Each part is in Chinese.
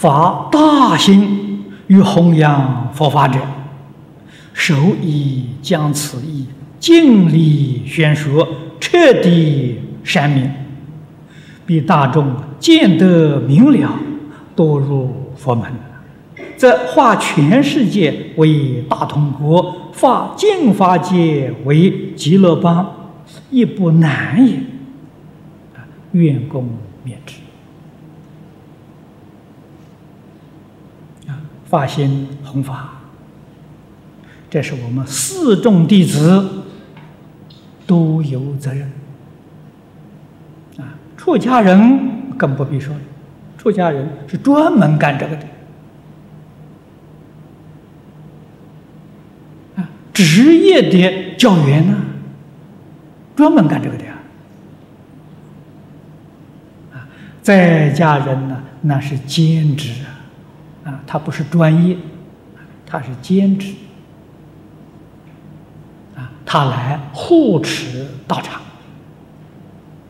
发大心于弘扬佛法者，首以将此意尽力宣说，彻底善明，比大众见得明了，多入佛门，则化全世界为大同国，化净法界为极乐邦，亦不难也。愿共勉之。啊，发心弘法，这是我们四众弟子都有责任。啊，出家人更不必说了，出家人是专门干这个的。啊，职业的教员呢，专门干这个的啊。在家人呢，那是兼职啊，啊，他不是专业，他是兼职，啊，他来护持道场，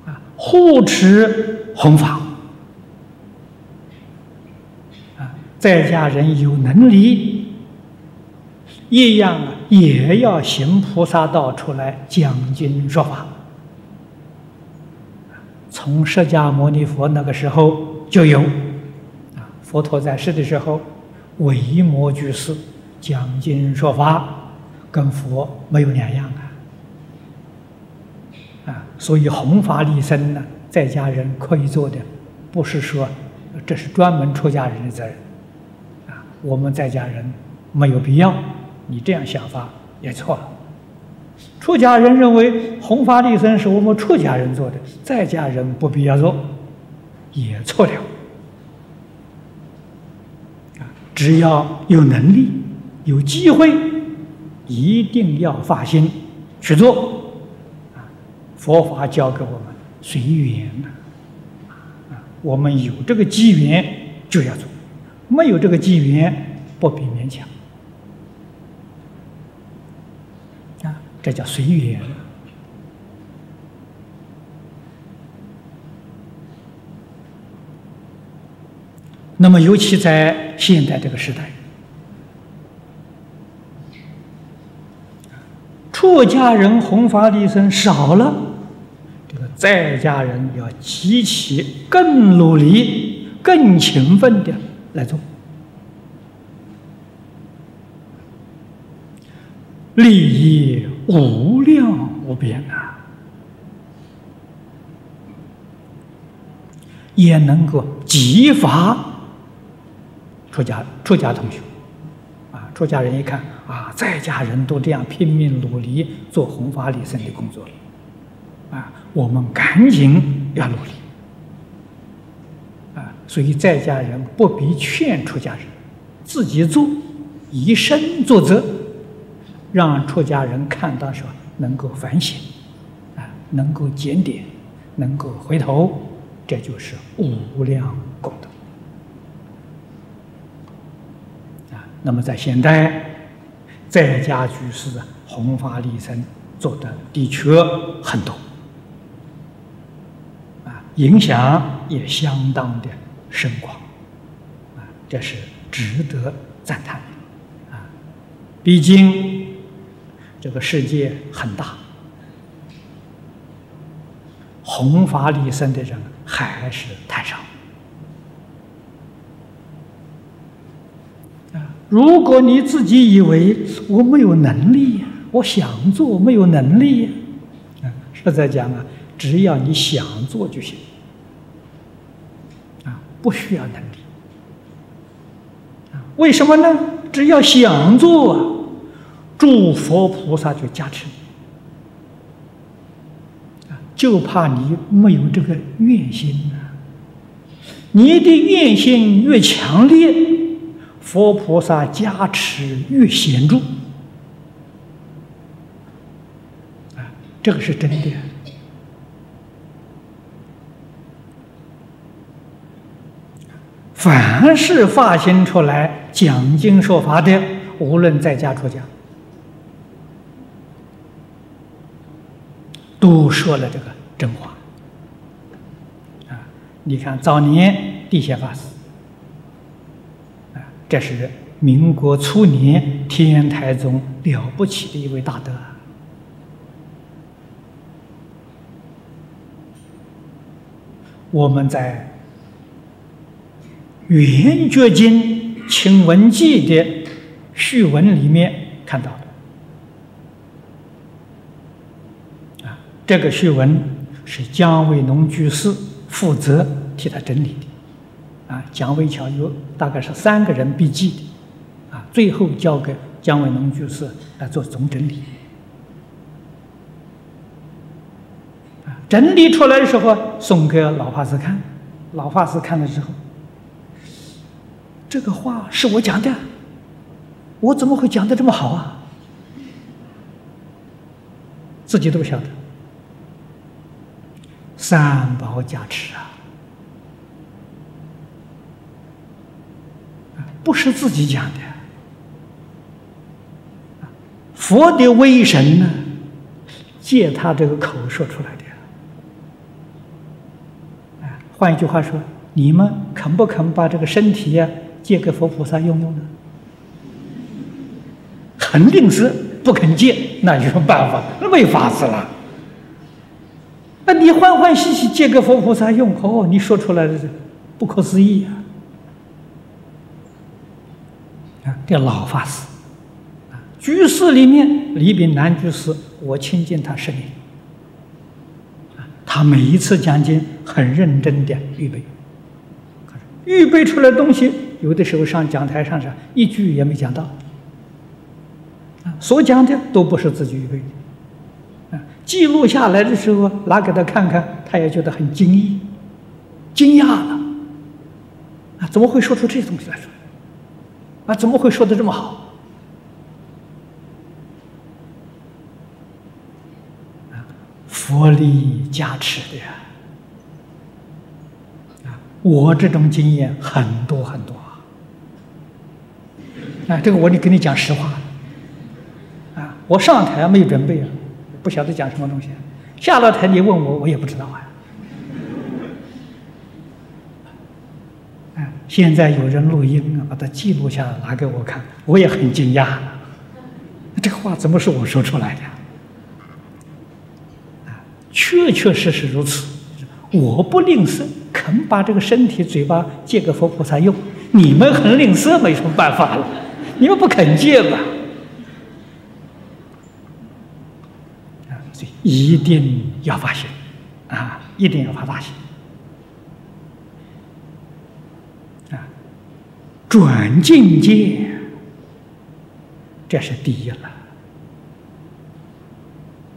啊，护持弘法，啊，在家人有能力，一样啊，也要行菩萨道出来讲经说法。从释迦牟尼佛那个时候就有，佛陀在世的时候，维摩居士讲经说法，跟佛没有两样啊，啊，所以弘法利生呢，在家人可以做的，不是说这是专门出家人的责任，啊，我们在家人没有必要，你这样想法也错了。出家人认为弘法利生是我们出家人做的，在家人不必要做，也错了。啊，只要有能力、有机会，一定要发心去做。啊，佛法教给我们随缘呐。啊，我们有这个机缘就要做，没有这个机缘不必勉强啊。这叫随缘。那么，尤其在现代这个时代，出家人弘法利生少了，这个在家人要极其更努力、更勤奋的来做。利益无量无边啊，也能够激发出家出家同学啊，出家人一看啊，在家人都这样拼命努力做弘法利生的工作了啊，我们赶紧要努力啊，所以在家人不必劝出家人，自己做，以身作则。让出家人看到说能够反省，啊，能够检点，能够回头，这就是无量功德。啊，那么在现代，在家居士弘法利生做的的确很多，啊，影响也相当的深广，啊，这是值得赞叹的，啊，毕竟。这个世界很大，弘法利生的人还是太少。如果你自己以为我没有能力，我想做没有能力，啊，实在讲啊，只要你想做就行，啊，不需要能力。啊，为什么呢？只要想做啊。诸佛菩萨就加持啊，就怕你没有这个愿心啊。你的愿心越强烈，佛菩萨加持越显著啊，这个是真的。凡是发心出来讲经说法的，无论在家出家。都说了这个真话啊！你看早年地显法师这是民国初年天台宗了不起的一位大德。我们在《圆觉经·清文记》的序文里面看到的，啊，这个序文是姜维农居士负责替他整理的，啊，蒋维桥有大概是三个人笔记的，啊，最后交给姜维农居士来做总整理。啊整理出来的时候，送给老法师看。老法师看了之后，这个话是我讲的，我怎么会讲的这么好啊？自己都不晓得，三宝加持啊，不是自己讲的，佛的威神呢，借他这个口说出来的。换一句话说，你们肯不肯把这个身体呀借给佛菩萨用用呢？肯定是不肯借，那有什么办法？那没法子了。那你欢欢喜喜借给佛菩萨用，哦，你说出来的不可思议啊！啊，这老法师。啊，居士里面李炳南居士，我亲近他十年。他每一次讲经很认真的预备，预备出来东西，有的时候上讲台上是一句也没讲到，啊，所讲的都不是自己预备的，啊，记录下来的时候拿给他看看，他也觉得很惊异，惊讶了，啊，怎么会说出这些东西来说？啊，怎么会说的这么好？佛力加持的呀，啊，我这种经验很多很多啊，啊，这个我得跟你讲实话，啊，我上台没有准备啊，不晓得讲什么东西，下了台你问我，我也不知道啊，现在有人录音啊，把它记录下来拿给我看，我也很惊讶，这个话怎么是我说出来的？啊确确实实如此，我不吝啬，肯把这个身体、嘴巴借给佛菩萨用。你们很吝啬，没什么办法了，你们不肯借吧？啊，所以一定要发心，啊，一定要发大心，转境界，这是第一了，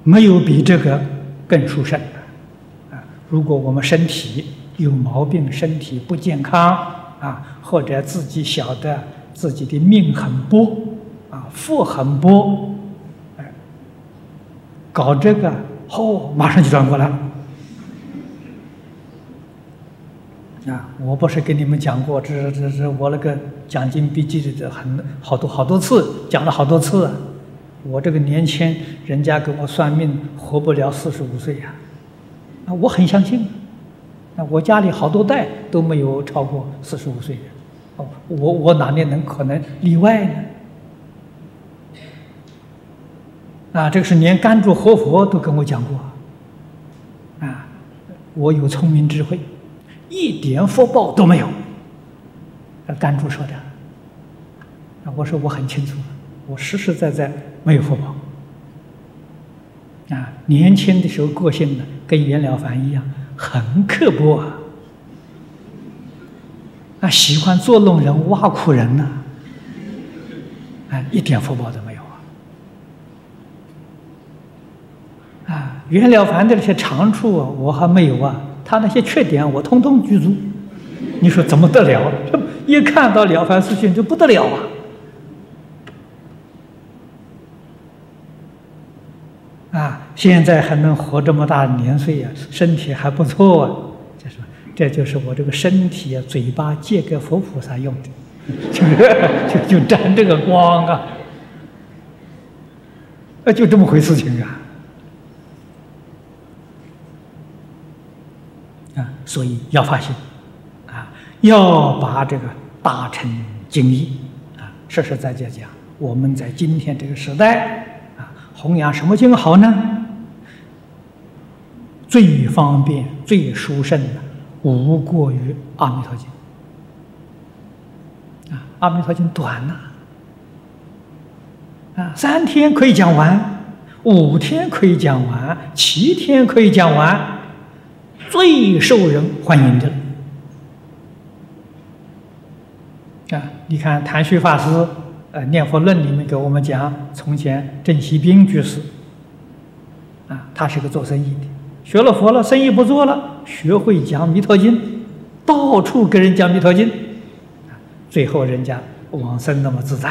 没有比这个。更殊胜的啊！如果我们身体有毛病，身体不健康啊，或者自己晓得自己的命很薄啊，福很薄，搞这个，嚯，马上就转过来了。啊！我不是跟你们讲过，这这这我那个讲经笔记的很好多好多次讲了好多次。啊我这个年轻人家给我算命，活不了四十五岁呀，啊，我很相信，啊，我家里好多代都没有超过四十五岁的，哦，我我哪里能可能例外呢？啊，这个是连甘珠活佛都跟我讲过，啊，我有聪明智慧，一点福报都没有，啊，甘珠说的，啊，我说我很清楚，我实实在在。没有福报啊！年轻的时候个性呢，跟袁了凡一样，很刻薄啊！啊，喜欢捉弄人、挖苦人呢，啊，一点福报都没有啊！啊，袁了凡的那些长处啊我还没有啊，他那些缺点我通通具足，你说怎么得了？一看到了凡四训就不得了啊！啊，现在还能活这么大年岁呀，身体还不错啊。就说这就是我这个身体啊，嘴巴借给佛菩萨用的，就就就沾这个光啊，啊，就这么回事情啊。啊，所以要发心，啊，要把这个大成经义啊！实实在在讲，我们在今天这个时代啊，弘扬什么经好呢？最方便、最殊胜的，无过于《阿弥陀经》啊，《阿弥陀经》短呐，啊，三天可以讲完，五天可以讲完，七天可以讲完，最受人欢迎的。啊，你看谭旭法师，呃，《念佛论》里面给我们讲，从前郑锡兵居士，啊，他是个做生意的。学了佛了，生意不做了，学会讲《弥陀经》，到处跟人讲《弥陀经》，最后人家往生那么自在，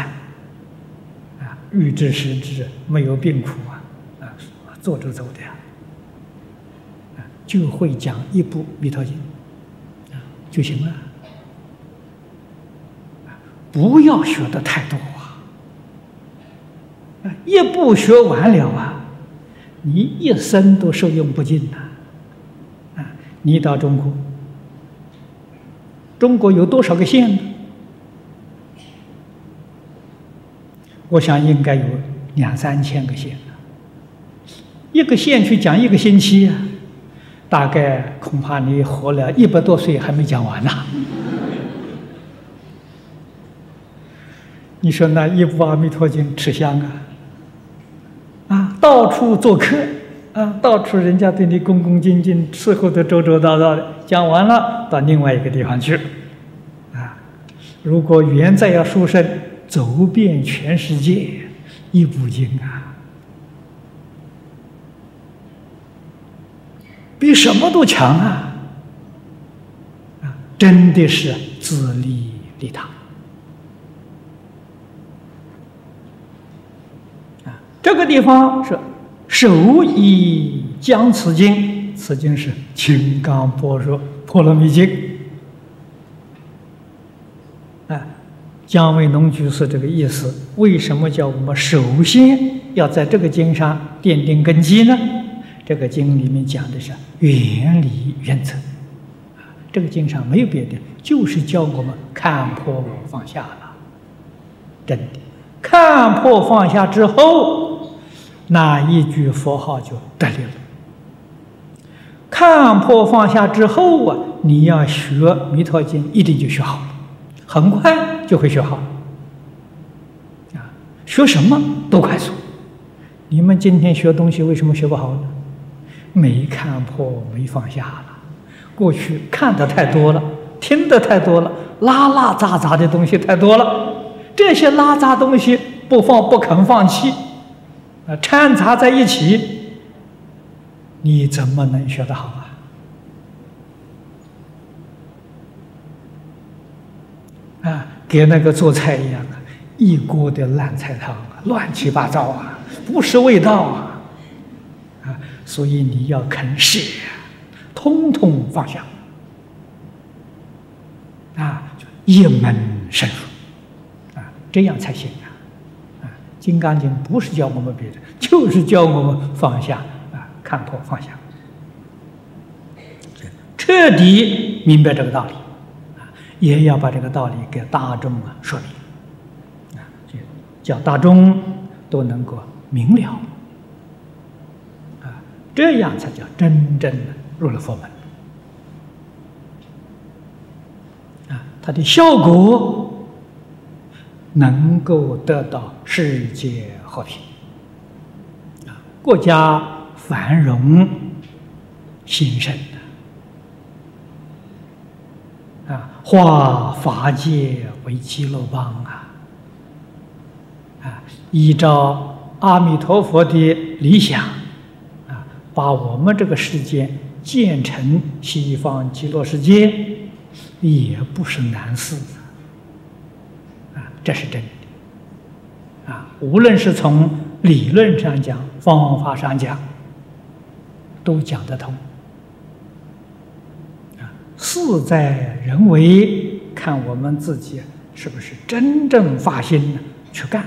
啊，欲知时知，没有病苦啊，啊，坐着走的，啊，就会讲一部《弥陀经》，啊，就行了，不要学的太多啊，一部学完了啊。你一生都受用不尽呐！啊，你到中国，中国有多少个县呢？我想应该有两三千个县一个县去讲一个星期啊，大概恐怕你活了一百多岁还没讲完呢。你说那一部《阿弥陀经》吃香啊？啊，到处做客，啊，到处人家对你恭恭敬敬，伺候的周周到到的。讲完了，到另外一个地方去，啊，如果缘再要殊胜，走遍全世界，一部经啊，比什么都强啊！啊，真的是自利利他啊。这个地方是手以将此经，此经是《金刚般若波罗蜜经》啊。姜维农居士这个意思，为什么叫我们首先要在这个经上奠定根基呢？这个经里面讲的是原理原则啊，这个经上没有别的，就是教我们看破放下了。真的，看破放下之后。那一句佛号就得力了。看破放下之后啊，你要学《弥陀经》，一定就学好了，很快就会学好。啊，学什么都快速。你们今天学东西为什么学不好呢？没看破，没放下了。过去看的太多了，听的太多了，拉拉杂杂的东西太多了。这些拉杂东西不放，不肯放弃。啊掺杂在一起，你怎么能学得好啊？啊，跟那个做菜一样啊，一锅的烂菜汤啊，乱七八糟啊，不是味道啊！所以你要肯舍，通通放下，啊，一门深入，啊，这样才行啊！《啊金刚经》不是教我们别的，就是教我们放下啊，看破放下，彻底明白这个道理啊，也要把这个道理给大众啊说明。啊，就叫大众都能够明了，这样才叫真正的入了佛门。啊，它的效果。能够得到世界和平，啊，国家繁荣兴盛，啊，化法界为极乐邦啊，啊，依照阿弥陀佛的理想，把我们这个世界建成西方极乐世界，也不是难事。啊这是真的，啊，无论是从理论上讲、方法上讲，都讲得通。啊，事在人为，看我们自己是不是真正发心去干。